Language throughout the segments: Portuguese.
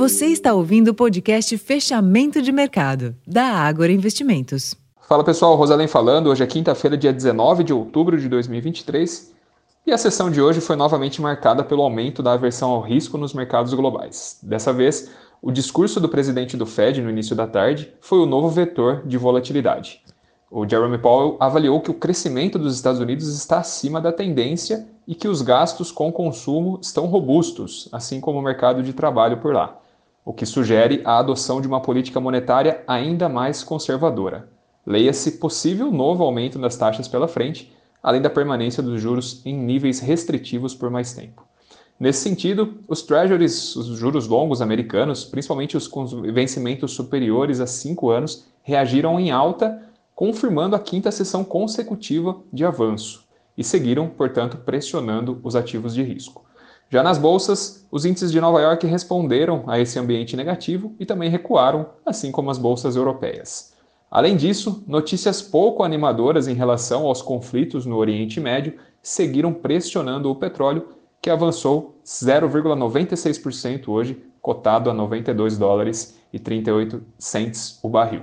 Você está ouvindo o podcast Fechamento de Mercado, da Ágora Investimentos. Fala pessoal, Rosalém falando. Hoje é quinta-feira, dia 19 de outubro de 2023. E a sessão de hoje foi novamente marcada pelo aumento da aversão ao risco nos mercados globais. Dessa vez, o discurso do presidente do Fed no início da tarde foi o novo vetor de volatilidade. O Jeremy Powell avaliou que o crescimento dos Estados Unidos está acima da tendência e que os gastos com consumo estão robustos, assim como o mercado de trabalho por lá, o que sugere a adoção de uma política monetária ainda mais conservadora. Leia-se possível novo aumento das taxas pela frente, além da permanência dos juros em níveis restritivos por mais tempo. Nesse sentido, os treasuries, os juros longos americanos, principalmente os com vencimentos superiores a cinco anos, reagiram em alta, confirmando a quinta sessão consecutiva de avanço e seguiram, portanto, pressionando os ativos de risco. Já nas bolsas, os índices de Nova York responderam a esse ambiente negativo e também recuaram, assim como as bolsas europeias. Além disso, notícias pouco animadoras em relação aos conflitos no Oriente Médio seguiram pressionando o petróleo, que avançou 0,96% hoje, cotado a 92 dólares e 38 cents o barril.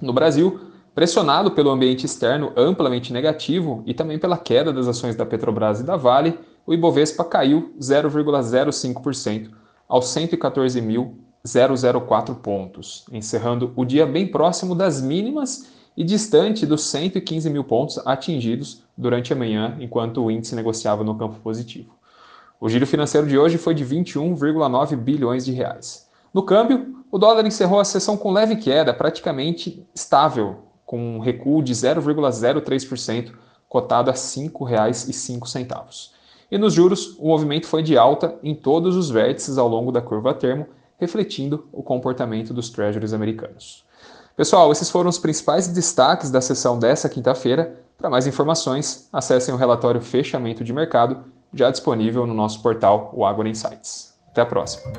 No Brasil, pressionado pelo ambiente externo amplamente negativo e também pela queda das ações da Petrobras e da Vale, o Ibovespa caiu 0,05% aos 114.000 004 pontos, encerrando o dia bem próximo das mínimas e distante dos 115 mil pontos atingidos durante a manhã, enquanto o índice negociava no campo positivo. O giro financeiro de hoje foi de 21,9 bilhões de reais. No câmbio, o dólar encerrou a sessão com leve queda, praticamente estável, com um recuo de 0,03%, cotado a R$ 5,05. E nos juros, o movimento foi de alta em todos os vértices ao longo da curva a termo, refletindo o comportamento dos treasuries americanos. Pessoal, esses foram os principais destaques da sessão dessa quinta-feira. Para mais informações, acessem o relatório Fechamento de Mercado, já disponível no nosso portal, o Agora Insights. Até a próxima!